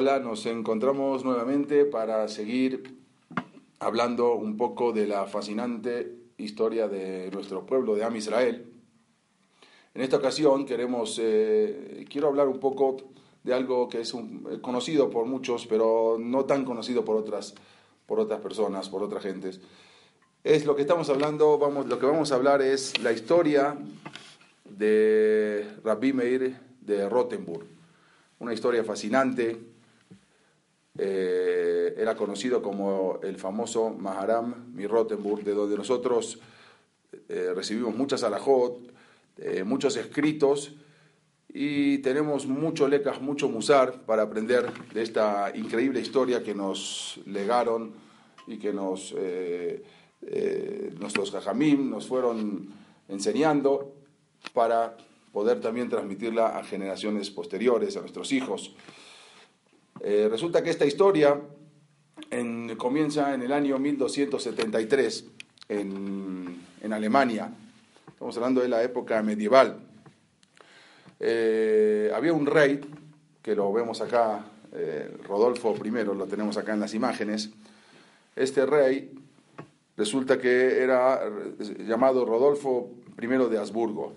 Hola, nos encontramos nuevamente para seguir hablando un poco de la fascinante historia de nuestro pueblo de Am Israel. En esta ocasión queremos, eh, quiero hablar un poco de algo que es conocido por muchos, pero no tan conocido por otras, por otras personas, por otras gentes. Es lo que estamos hablando, vamos, lo que vamos a hablar es la historia de Rabbi Meir de Rottenburg. Una historia fascinante. Eh, era conocido como el famoso Maharam Mi Rottenburg, de donde nosotros eh, recibimos muchas alajot, eh, muchos escritos y tenemos mucho lecas, mucho musar para aprender de esta increíble historia que nos legaron y que nos, nuestros jajamim nos fueron enseñando para poder también transmitirla a generaciones posteriores, a nuestros hijos. Eh, resulta que esta historia comienza en el año 1273 en, en, Alemania. Estamos hablando de la época medieval. Eh, había un rey, que lo vemos acá, eh, Rodolfo I, lo tenemos acá en las imágenes. Este rey resulta que era llamado Rodolfo I de Habsburgo.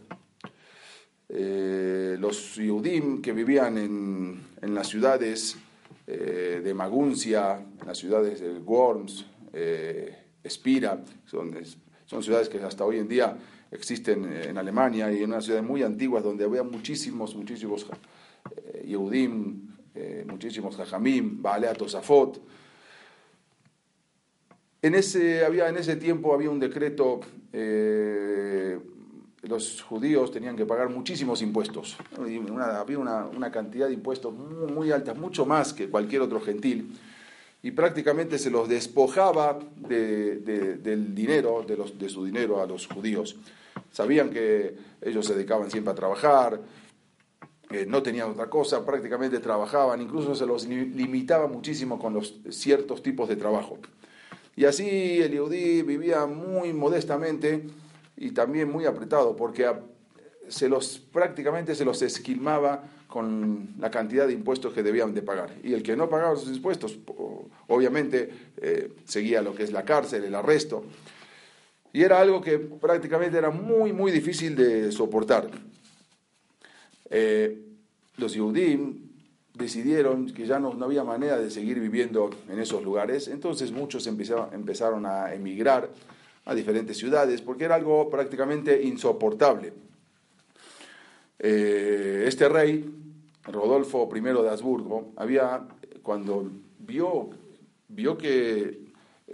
Los Yudim que vivían en, en las ciudades eh, de Maguncia, las ciudades de Worms, eh, Espira, son, son ciudades que hasta hoy en día existen en Alemania y en unas ciudades muy antiguas donde había muchísimos, muchísimos Yehudim, muchísimos Jajamim, Baalea Tosafot. En ese, había, en ese tiempo había un decreto los judíos tenían que pagar muchísimos impuestos. había una, cantidad de impuestos muy, altas, mucho más que cualquier otro gentil. Y prácticamente se los despojaba del dinero, de, los, de su dinero a los judíos. Sabían que ellos se dedicaban siempre a trabajar, eh, no tenían otra cosa, prácticamente trabajaban, incluso se los limitaba muchísimo con los ciertos tipos de trabajo. Y así el Yehudí vivía muy modestamente y también muy apretado, porque se los, prácticamente se los esquilmaba con la cantidad de impuestos que debían de pagar. Y el que no pagaba sus impuestos, obviamente, eh, seguía lo que es la cárcel, el arresto. Y era algo que prácticamente era muy, muy difícil de soportar. Eh, los Yehudim decidieron que ya no, no, había manera de seguir viviendo en esos lugares, entonces muchos empezaron a emigrar a diferentes ciudades, porque era algo prácticamente insoportable. Eh, este rey, Rodolfo I de Habsburgo, había, cuando vio, vio que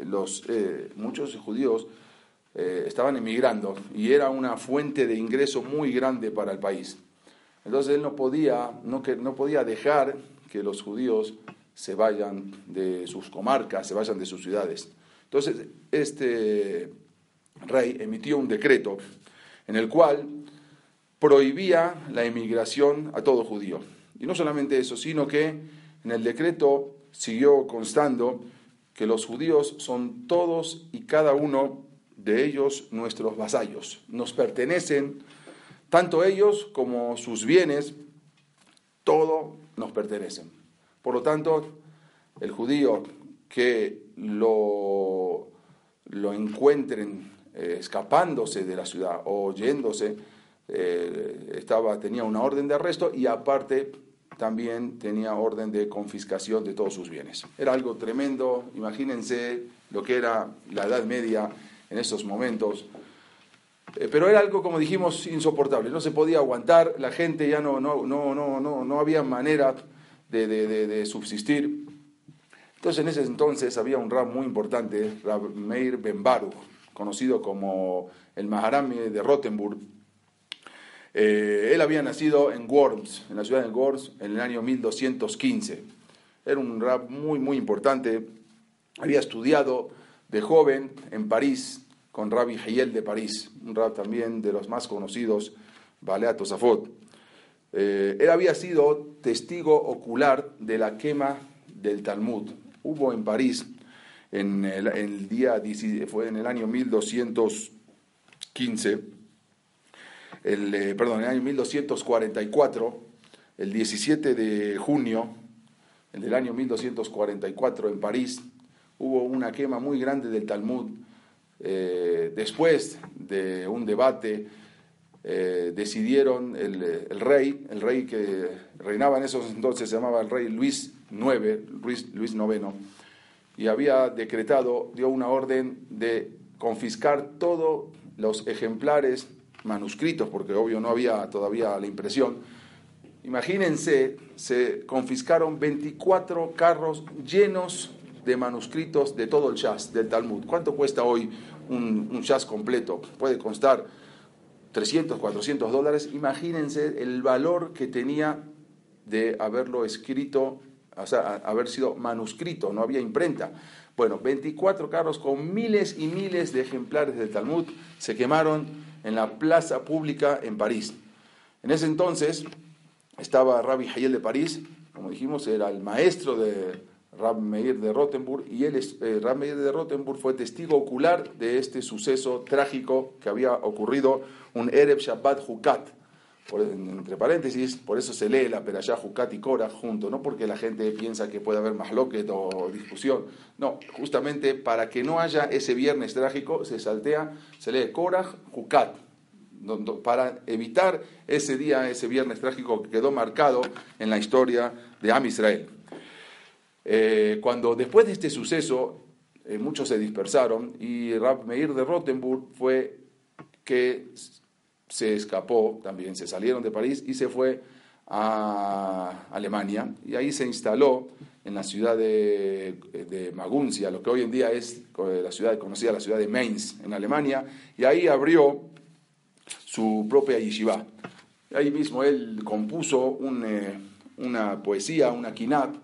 los, eh, muchos judíos eh, estaban emigrando y era una fuente de ingreso muy grande para el país. Entonces él no podía, no, no podía dejar que los judíos se vayan de sus comarcas, se vayan de sus ciudades. Entonces, este rey emitió un decreto en el cual prohibía la emigración a todo judío. Y no solamente eso, sino que en el decreto siguió constando que los judíos son todos y cada uno de ellos nuestros vasallos. Nos pertenecen tanto ellos como sus bienes, todo nos pertenecen. Por lo tanto, el judío que lo, lo encuentren eh, escapándose de la ciudad o yéndose, eh, estaba, tenía una orden de arresto y aparte también tenía orden de confiscación de todos sus bienes. Era algo tremendo, imagínense lo que era la Edad Media en esos momentos. Eh, pero era algo, como dijimos, insoportable, no se podía aguantar, la gente ya no, no, no, no, no, no había manera de, de, de subsistir. Entonces en ese entonces había un rab muy importante, Rab Meir Ben Baruch, conocido como el Maharam de Rottenburg. Eh, él había nacido en Worms, en la ciudad de Worms, en el año 1215. Era un rab muy, muy importante. Había estudiado de joven en París con Rabbi Hiel de París, un rab también de los más conocidos, Balea Tosafot. Eh, él había sido testigo ocular de la quema del Talmud. Hubo en París en el, día, fue en el año 1215, el, eh, perdón, en el año 1244, el 17 de junio, el del año 1244 en París, hubo una quema muy grande del Talmud. Eh, después de un debate, eh, decidieron el, el, rey, el rey que reinaba en esos entonces se llamaba el rey Luis Luis, IX, y había decretado, dio una orden de confiscar todos los ejemplares manuscritos, porque obvio no había todavía la impresión. Imagínense, se confiscaron 24 carros llenos de manuscritos de todo el jazz, del Talmud. ¿Cuánto cuesta hoy un, un completo? Puede constar 300, 400 dólares. Imagínense el valor que tenía de haberlo escrito, o sea, haber sido manuscrito, no había imprenta. Bueno, 24 carros con miles y miles de ejemplares del Talmud se quemaron en la plaza pública en París. En ese entonces estaba Rabbi Hayel de París, como dijimos, era el maestro de Rab Meir de Rottenburg, y él, eh, Rab Meir de Rottenburg fue testigo ocular de este suceso trágico que había ocurrido, un Ereb Shabbat Hukat, entre paréntesis, por eso se lee la Perashá Hukat y Korah junto, no porque la gente piensa que puede haber más loquet o discusión, no, justamente para que no haya ese viernes trágico, se saltea, se lee Korah Hukat, para evitar ese día, ese viernes trágico que quedó marcado en la historia de Am Israel. Eh, cuando después de este suceso, eh, muchos se dispersaron y Rab Meir de Rottenburg fue que se escapó también, se salieron de París y se fue a Alemania y ahí se instaló en la ciudad de, de Maguncia, lo que hoy en día es eh, la ciudad conocida la ciudad de Mainz en Alemania, y ahí abrió su propia yeshiva. Ahí mismo él compuso una poesía, una kinat,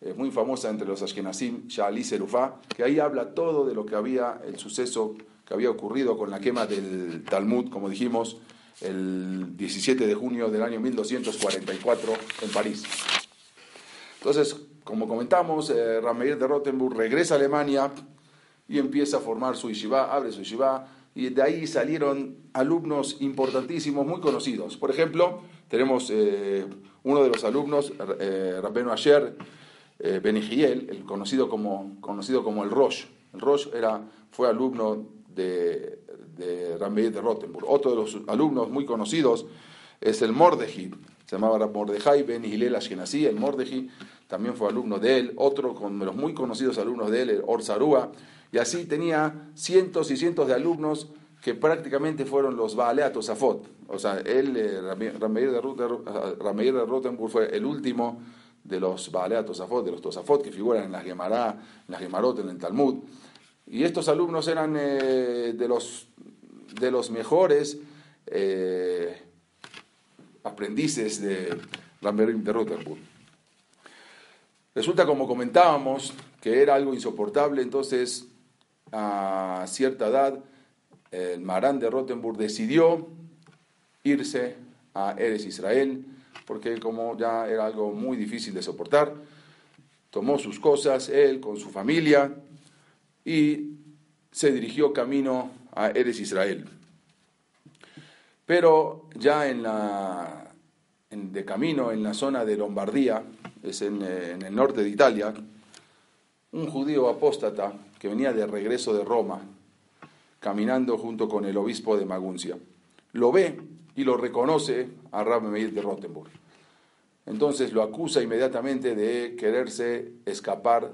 eh, muy famosa entre los Ashkenazim, Sha'ali Serufá, que ahí habla todo de lo que había, el suceso que había ocurrido con la quema del Talmud, como dijimos, el 17 de junio del año 1244 en París. Entonces, como comentamos, eh, Rameir de Rottenburg regresa a Alemania y empieza a formar su yeshiva, abre su yeshiva, y de ahí salieron alumnos importantísimos, muy conocidos. Por ejemplo, tenemos eh, uno de los alumnos, eh, Rabbeno Asher, eh, Benigiel, el conocido como, conocido como el Rosh. El Rosh era, fue alumno de, de de Rottenburg. Otro de los alumnos muy conocidos es el Mordeji, se llamaba Mordejai Ben Hillel Ashkenazi, el Mordeji también fue alumno de él, otro con los muy conocidos alumnos de él, el Orzarúa, y así tenía cientos y cientos de alumnos que prácticamente fueron los Baalea Tosafot. O sea, él, eh, Rameir de Rottenburg fue el último de los Baalea Tosafot, de los Tosafot que figuran en las Gemara, en las Gemarot, en el Talmud. Y estos alumnos eran eh, de, los, de los mejores eh, aprendices de Rameir de Rottenburg. Resulta, como comentábamos, que era algo insoportable, entonces a cierta edad el Marán de Rottenburg decidió irse a Eres Israel, porque como ya era algo muy difícil de soportar, tomó sus cosas, él con su familia, y se dirigió camino a Eres Israel. Pero ya en la, de camino en la zona de Lombardía, es en, en el norte de Italia, un judío apóstata que venía de regreso de Roma, caminando junto con el obispo de Maguncia. Lo ve y lo reconoce a Rab Meir de Rottenburg. Entonces lo acusa inmediatamente de quererse escapar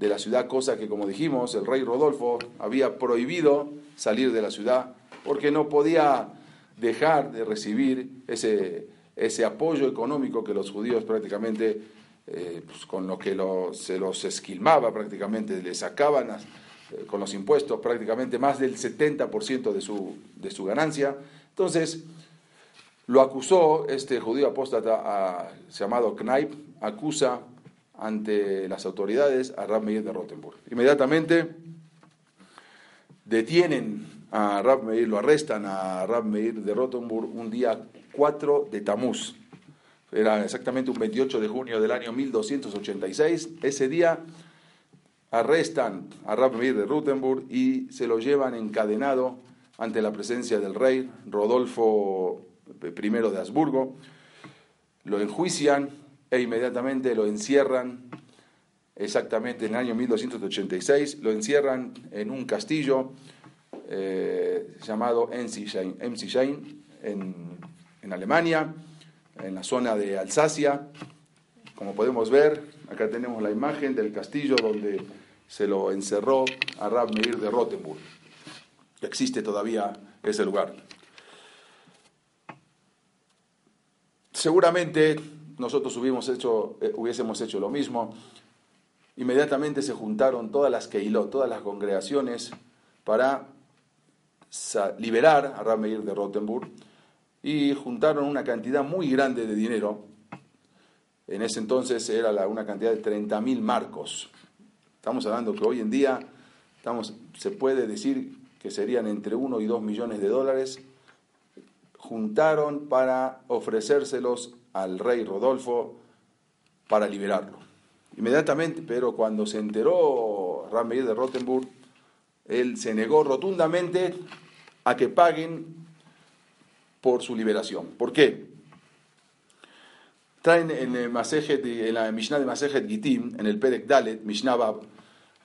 de la ciudad, cosa que, como dijimos, el rey Rodolfo había prohibido salir de la ciudad porque no podía dejar de recibir ese, ese apoyo económico que los judíos prácticamente, eh, pues, con lo que se los esquilmaba prácticamente, le sacaban eh, con los impuestos prácticamente más del 70% de su, de su ganancia. Entonces, lo acusó este judío apóstata llamado Knaip, acusa ante las autoridades a Rab Meir de Rottenburg. Inmediatamente detienen a Rab Meir, lo arrestan a Rab Meir de Rottenburg un día 4 de Tamuz. Era exactamente un 28 de junio del año 1286. Ese día arrestan a Rab Meir de Rottenburg y se lo llevan encadenado ante la presencia del rey Rodolfo I de Habsburgo. Lo enjuician e inmediatamente lo encierran, exactamente en el año 1286, lo encierran en un castillo eh, llamado Enzisheim, en, en Alemania, en la zona de Alsacia. Como podemos ver, acá tenemos la imagen del castillo donde se lo encerró a Rab Meir de Rottenburg. Existe todavía ese lugar. Seguramente nosotros hubiésemos hecho, eh, hubiésemos hecho lo mismo. Inmediatamente se juntaron todas las Keilot, todas las congregaciones, para liberar a Rab Meir de Rottenburg y juntaron una cantidad muy grande de dinero. En ese entonces era una cantidad de 30.000 marcos. Estamos hablando que hoy en día se puede decir que serían entre 1 y 2 millones de dólares. Juntaron para ofrecérselos al rey Rodolfo para liberarlo. Inmediatamente, pero cuando se enteró Rameir de Rottenburg, él se negó rotundamente a que paguen por su liberación. ¿Por qué? Traen en, el en la Mishnah de Masejet Gitim, en el Perek Dalet, Mishnah Bab,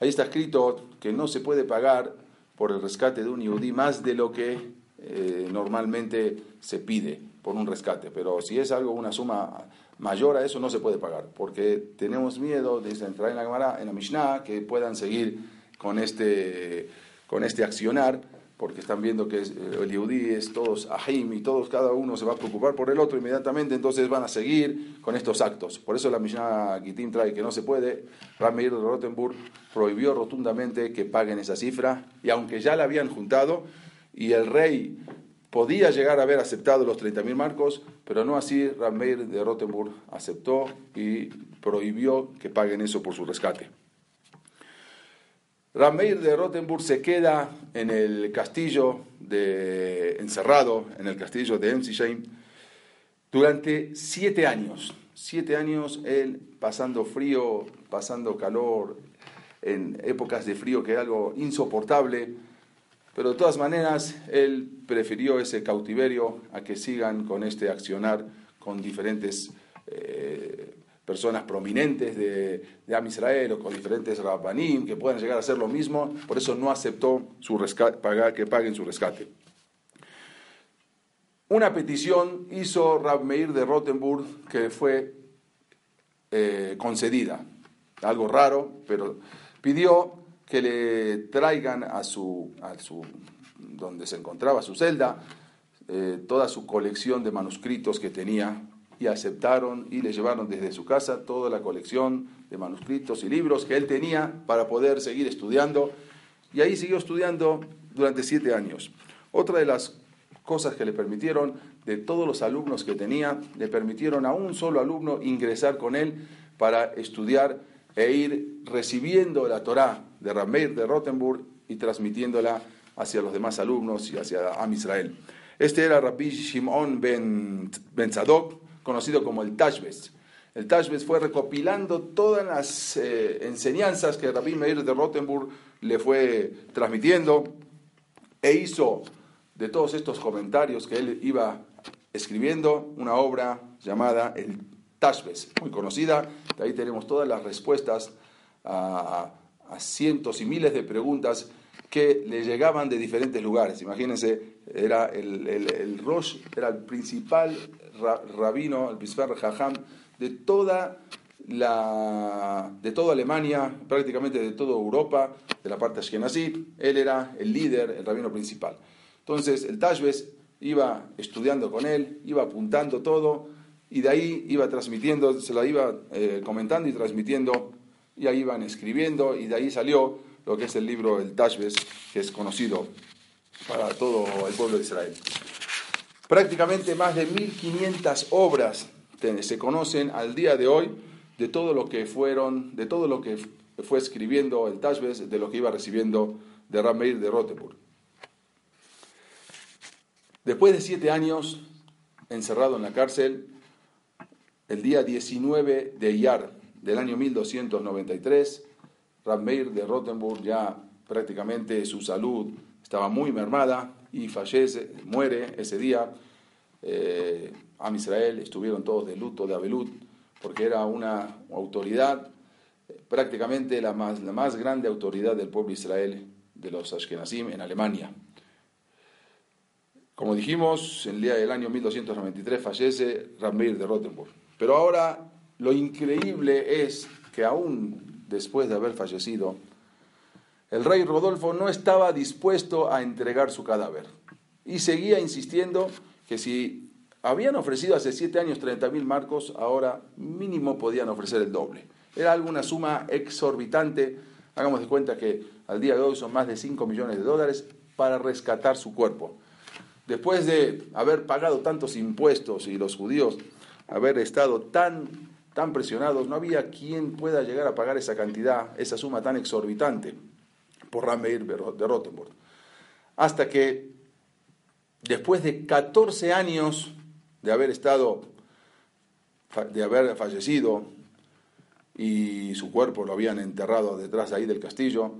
ahí está escrito que no se puede pagar por el rescate de un yudí más de lo que eh, normalmente se pide por un rescate. Pero si es algo, una suma mayor a eso, no se puede pagar, porque tenemos miedo, de entrar en la Gemara, en la Mishnah, que puedan seguir con este, con este accionar porque están viendo que el Yehudí es todos ahim y todos, cada uno se va a preocupar por el otro inmediatamente, entonces van a seguir con estos actos. Por eso la Mishnah Gitim trae que no se puede. Ramir de Rottenburg prohibió rotundamente que paguen esa cifra, y aunque ya la habían juntado, y el rey podía llegar a haber aceptado los 30.000 marcos, pero no así Ramir de Rottenburg aceptó y prohibió que paguen eso por su rescate. Rameir de Rottenburg se queda en el castillo de, encerrado en el castillo de Emsisheim durante siete años. Siete años él pasando frío, pasando calor, en épocas de frío que era algo insoportable, pero de todas maneras él prefirió ese cautiverio a que sigan con este accionar con diferentes eh, personas prominentes de, de Am Israel o con diferentes rabbanim que puedan llegar a hacer lo mismo, por eso no aceptó su rescate, pagar, que paguen su rescate. Una petición hizo Rab Meir de Rottenburg que fue eh, concedida, algo raro, pero pidió que le traigan a su, a su donde se encontraba su celda, eh, toda su colección de manuscritos que tenía y aceptaron y le llevaron desde su casa toda la colección de manuscritos y libros que él tenía para poder seguir estudiando. Y ahí siguió estudiando durante siete años. Otra de las cosas que le permitieron, de todos los alumnos que tenía, le permitieron a un solo alumno ingresar con él para estudiar e ir recibiendo la Torá de Rameir de Rottenburg y transmitiéndola hacia los demás alumnos y hacia Am Israel. Este era Rabbi Shimon ben, ben Zadok, conocido como el Tashbes. El Tashbes fue recopilando todas las eh, enseñanzas que Rabbi Meir de Rottenburg le fue transmitiendo e hizo de todos estos comentarios que él iba escribiendo una obra llamada el Tashbes, muy conocida. De ahí tenemos todas las respuestas a, cientos y miles de preguntas que le llegaban de diferentes lugares. Imagínense, era el, el, el Rosh, era el principal rabino, el Bisfer Jajam, de toda la, de toda Alemania, prácticamente de toda Europa, de la parte ashkenazí, él era el líder, el rabino principal. Entonces el Tashbes iba estudiando con él, iba apuntando todo, y de ahí iba transmitiendo, se la iba eh, comentando y transmitiendo, y ahí iban escribiendo, y de ahí salió lo que es el libro El Tashbes, que es conocido para todo el pueblo de Israel. Prácticamente más de 1500 obras se conocen al día de hoy de todo lo que fueron, de todo lo que fue escribiendo el Tashbes, de lo que iba recibiendo de Rameir de Rottenburg. Después de siete años encerrado en la cárcel, el día 19 de Iyar del año 1293, Rameir de Rottenburg ya prácticamente su salud estaba muy mermada, y fallece, muere ese día. Eh, Am Israel estuvieron todos de luto de Abelut porque era una autoridad, prácticamente la más, la más grande autoridad del pueblo Israel, de los Ashkenazim, en Alemania. Como dijimos, el día del año 1293 fallece Ramir de Rottenburg. Pero ahora lo increíble es que aún después de haber fallecido, el rey Rodolfo no estaba dispuesto a entregar su cadáver y seguía insistiendo que si habían ofrecido hace siete años 30 mil marcos, ahora mínimo podían ofrecer el doble. Era alguna suma exorbitante. Hagamos de cuenta que al día de hoy son más de 5 millones de dólares para rescatar su cuerpo. Después de haber pagado tantos impuestos y los judíos haber estado tan, tan presionados, no había quien pueda llegar a pagar esa cantidad, esa suma tan exorbitante por Rameir de Rottenburg. Hasta que después de 14 años de haber estado, de haber fallecido y su cuerpo lo habían enterrado detrás de ahí del castillo,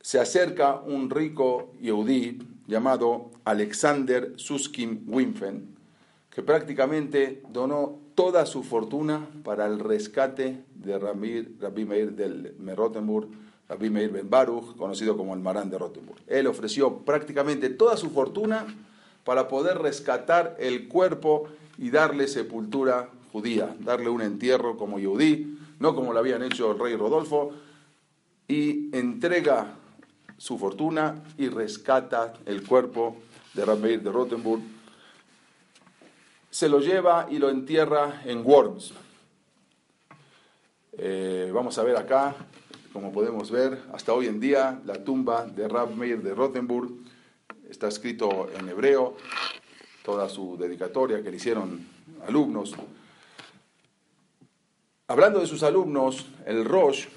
se acerca un rico yehudí llamado Alexander Suskin Winfen, que prácticamente donó toda su fortuna para el rescate de Rabbi Meir del Rottenburg, Rabbi Meir Ben Baruch, conocido como el Marán de Rottenburg. Él ofreció prácticamente toda su fortuna para poder rescatar el cuerpo y darle sepultura judía, darle un entierro como yudí, no como lo habían hecho el rey Rodolfo, y entrega su fortuna y rescata el cuerpo de Rabbi de Rottenburg. Se lo lleva y lo entierra en Worms. Eh, vamos a ver acá, como podemos ver, hasta hoy en día la tumba de Rab Meir de Rottenburg está escrito en hebreo, toda su dedicatoria que le hicieron alumnos. Hablando de sus alumnos, el Rosh,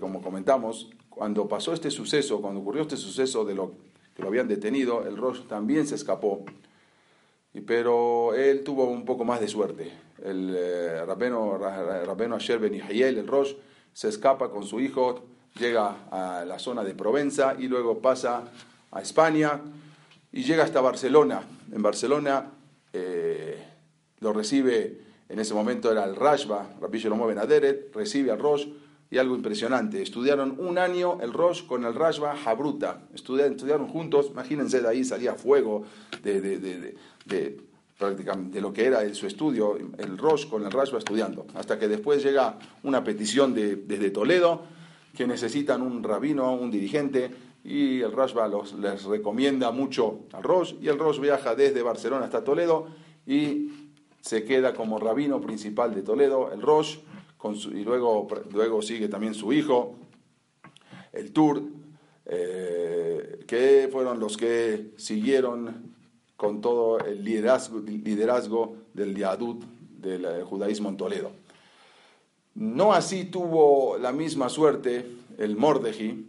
como comentamos, cuando pasó este suceso, cuando ocurrió este suceso de lo que lo habían detenido, el Rosh también se escapó, pero él tuvo un poco más de suerte. El eh, rabeno, rabeno Asher Ben el Rosh, se escapa con su hijo, llega a la zona de Provenza y luego pasa a España y llega hasta Barcelona. En Barcelona eh, lo recibe, en ese momento era el Rashba, Rabbi Shlomo Ben Aderet, recibe al Rosh, y algo impresionante. Estudiaron un año el Rosh con el Rashba Habruta. Estudiaron, estudiaron juntos, imagínense, de ahí salía fuego de, de, de, de, prácticamente lo que era su estudio, el Rosh con el Rashba estudiando. Hasta que después llega una petición desde Toledo que necesitan un rabino, un dirigente, y el Rashba los, les recomienda mucho al Rosh, y el Rosh viaja desde Barcelona hasta Toledo y se queda como rabino principal de Toledo, el Rosh y luego, luego sigue también su hijo, el Tur, eh, que fueron los que siguieron con todo el liderazgo, liderazgo del Yadut, del eh, judaísmo en Toledo. No así tuvo la misma suerte el Mordeji,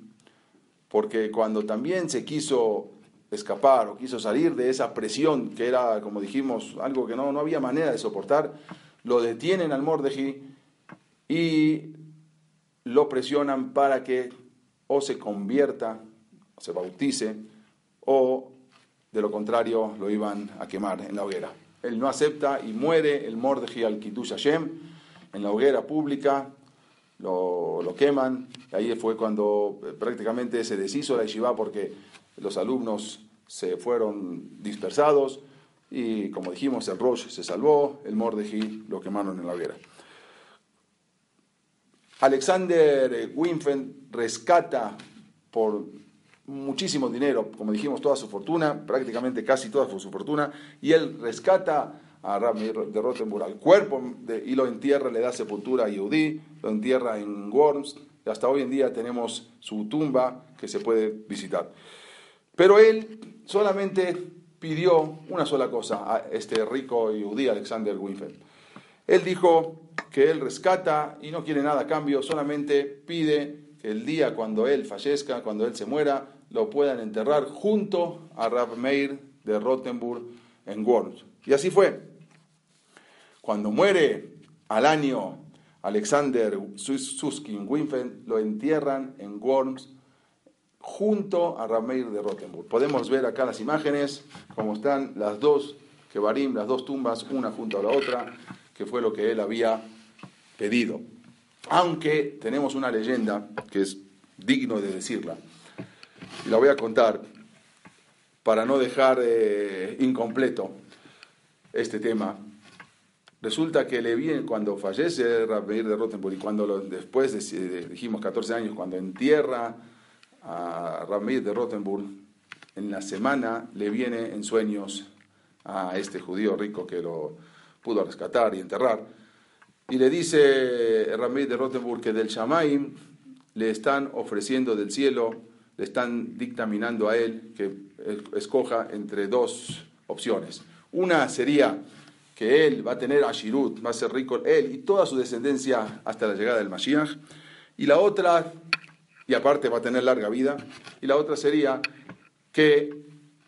porque cuando también se quiso escapar o quiso salir de esa presión que era, como dijimos, algo que no, no había manera de soportar, lo detienen al Mordeji y lo presionan para que o se convierta, o se bautice, o de lo contrario lo iban a quemar en la hoguera. Él no acepta y muere el Mordeji al Kitush Hashem en la hoguera pública, lo, lo, queman, ahí fue cuando eh, prácticamente se deshizo la yeshiva porque los alumnos se fueron dispersados y como dijimos el Rosh se salvó, el Mordeji lo quemaron en la hoguera. Alexander Winfen rescata por muchísimo dinero, como dijimos, toda su fortuna, prácticamente casi toda su fortuna, y él rescata a Rami de Rottenburg al cuerpo y lo entierra, le da sepultura a Yehudi, lo entierra en Worms, y hasta hoy en día tenemos su tumba que se puede visitar. Pero él solamente pidió una sola cosa a este rico Yehudi, Alexander Winfen. Él dijo, que él rescata y no quiere nada a cambio, solamente pide que el día cuando él fallezca, cuando él se muera, lo puedan enterrar junto a Rab Meir de Rottenburg en Worms. Y así fue. Cuando muere al año Alexander Suskin Winfen, lo entierran en Worms junto a Rab Meir de Rottenburg. Podemos ver acá las imágenes, como están las dos que las dos tumbas, una junto a la otra, que fue lo que él había pedido. Aunque tenemos una leyenda que es digno de decirla, y la voy a contar para no dejar eh, incompleto este tema. Resulta que cuando fallece Rabbeir de Rottenburg y cuando después, de, dijimos 14 años, cuando entierra a Rabbeir de Rottenburg, en la semana le viene en sueños a este judío rico que lo pudo rescatar y enterrar. Y le dice Rabbeir de Rottenburg que del Shamaim le están ofreciendo del cielo, le están dictaminando a él que escoja entre dos opciones. Una sería que él va a tener Ashirut, va a ser rico él y toda su descendencia hasta la llegada del Mashiach. Y la otra, y aparte va a tener larga vida, y la otra sería que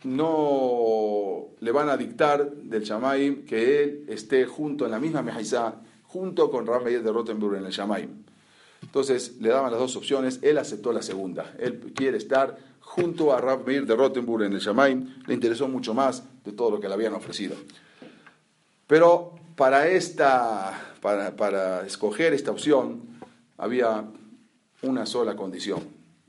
no le van a dictar del Shamaim que él esté junto en la misma Mehaizá, junto con Meir de Rottenburg en el Shamaim. Entonces le daban las dos opciones, él aceptó la segunda. Él quiere estar junto a Rav Meir de Rottenburg en el Shamaim, le interesó mucho más de todo lo que le habían ofrecido. Pero para, esta, para, para escoger esta opción había una sola condición.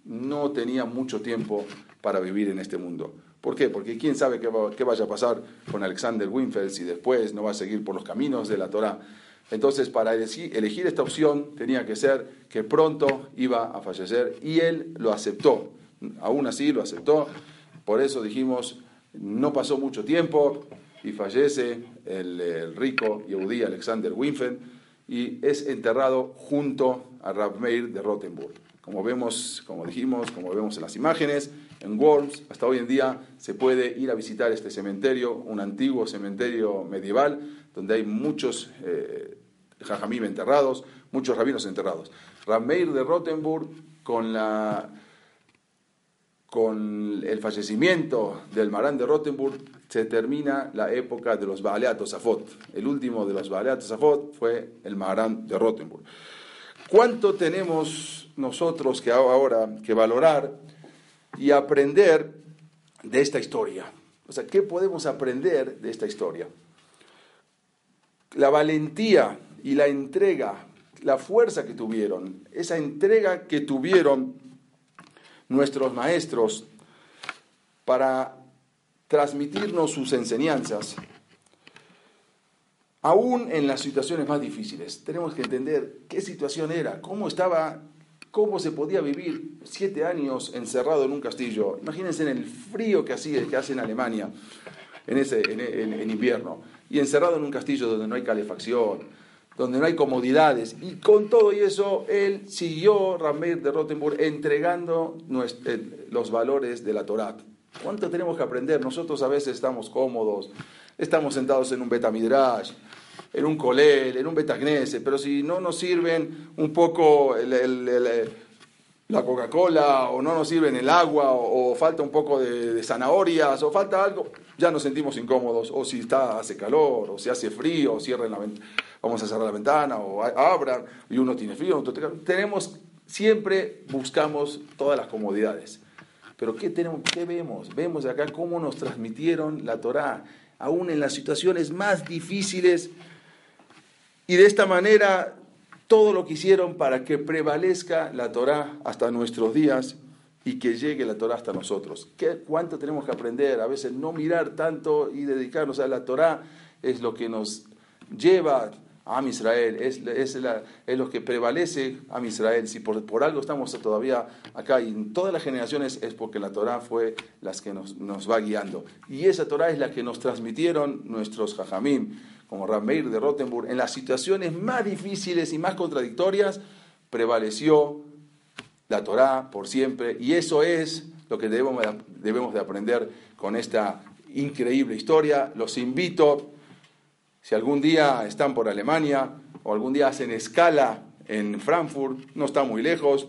No tenía mucho tiempo para vivir en este mundo. ¿Por qué? Porque quién sabe qué, qué vaya a pasar con Alexander Winfeld si después no va a seguir por los caminos de la Torah. Entonces, para elegir esta opción tenía que ser que pronto iba a fallecer y él lo aceptó. Aún así lo aceptó. Por eso dijimos, no pasó mucho tiempo y fallece el, rico Yehudi Alexander Winfen y es enterrado junto a Rav Meir de Rottenburg. Como vemos, como dijimos, como vemos en las imágenes, en Worms, hasta hoy en día se puede ir a visitar este cementerio, un antiguo cementerio medieval, donde hay muchos eh, jajamim enterrados, muchos rabinos enterrados. Rav Meir de Rottenburg, con la con el fallecimiento del Marán de Rottenburg se termina la época de los Baaleat Tosafot. El último de los Baaleat Tosafot fue el Marán de Rottenburg. ¿Cuánto tenemos nosotros que ahora que valorar y aprender de esta historia? O sea, ¿qué podemos aprender de esta historia? La valentía y la entrega, la fuerza que tuvieron, esa entrega que tuvieron nuestros maestros para transmitirnos sus enseñanzas, aún en las situaciones más difíciles. Tenemos que entender qué situación era, cómo estaba, cómo se podía vivir siete años encerrado en un castillo. Imagínense en el frío que, hacía, que hace en Alemania en, ese, en invierno y encerrado en un castillo donde no hay calefacción, donde no hay comodidades. Y con todo y eso, él siguió, Rameir de Rottenburg, entregando eh, los valores de la Torá. ¿Cuánto tenemos que aprender? Nosotros a veces estamos cómodos, estamos sentados en un Betamidrash, en un Colel, en un Betagnese, pero si no nos sirven un poco la Coca-Cola, o no nos sirven el agua, o, falta un poco de, de, zanahorias, o falta algo, ya nos sentimos incómodos, o si está, hace calor, o si hace frío, o cierren la ventana vamos a cerrar la ventana o abran y uno tiene frío, tenemos, siempre buscamos todas las comodidades. Pero ¿qué, tenemos, ¿qué vemos? Vemos acá cómo nos transmitieron la Torá, aún en las situaciones más difíciles, y de esta manera todo lo que hicieron para que prevalezca la Torá hasta nuestros días y que llegue la Torá hasta nosotros. ¿Qué, ¿Cuánto tenemos que aprender? A veces no mirar tanto y dedicarnos a la Torá es lo que nos lleva a Israel, es, es, lo que prevalece a Israel. Si por, por, algo estamos todavía acá y en todas las generaciones es porque la Torah fue las que nos, nos va guiando. Y esa Torah es la que nos transmitieron nuestros jajamim, como Rameir de Rottenburg. En las situaciones más difíciles y más contradictorias prevaleció la Torah por siempre. Y eso es lo que debemos, debemos de aprender con esta increíble historia. Los invito si algún día están por Alemania o algún día hacen escala en Frankfurt, no está muy lejos,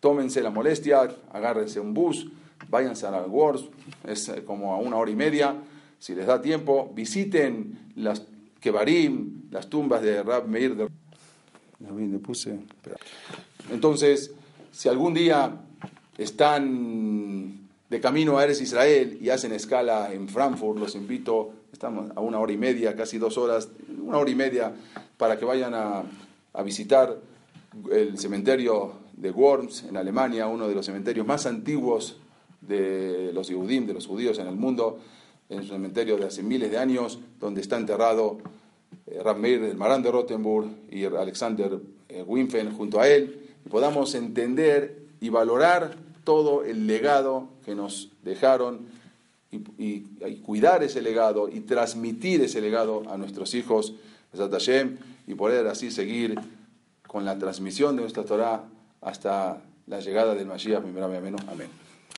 tómense la molestia, agárrense un bus, váyanse a la Wars, es eh, como a una hora y media, si les da tiempo, visiten las Kebarim, las tumbas de Rab Meir de... Entonces, si algún día están de camino a Eres Israel y hacen escala en Frankfurt, los invito estamos a una hora y media, casi dos horas, una hora y media para que vayan a, visitar el cementerio de Worms en Alemania, uno de los cementerios más antiguos de los Yehudim, de los judíos en el mundo, en un cementerio de hace miles de años, donde está enterrado eh, Meir, el Marán de Rottenburg y Alexander eh, Winfen junto a él, y podamos entender y valorar todo el legado que nos dejaron y, cuidar ese legado y transmitir ese legado a nuestros hijos, y poder así seguir con la transmisión de nuestra Torah hasta la llegada del Mashiach, primero amén.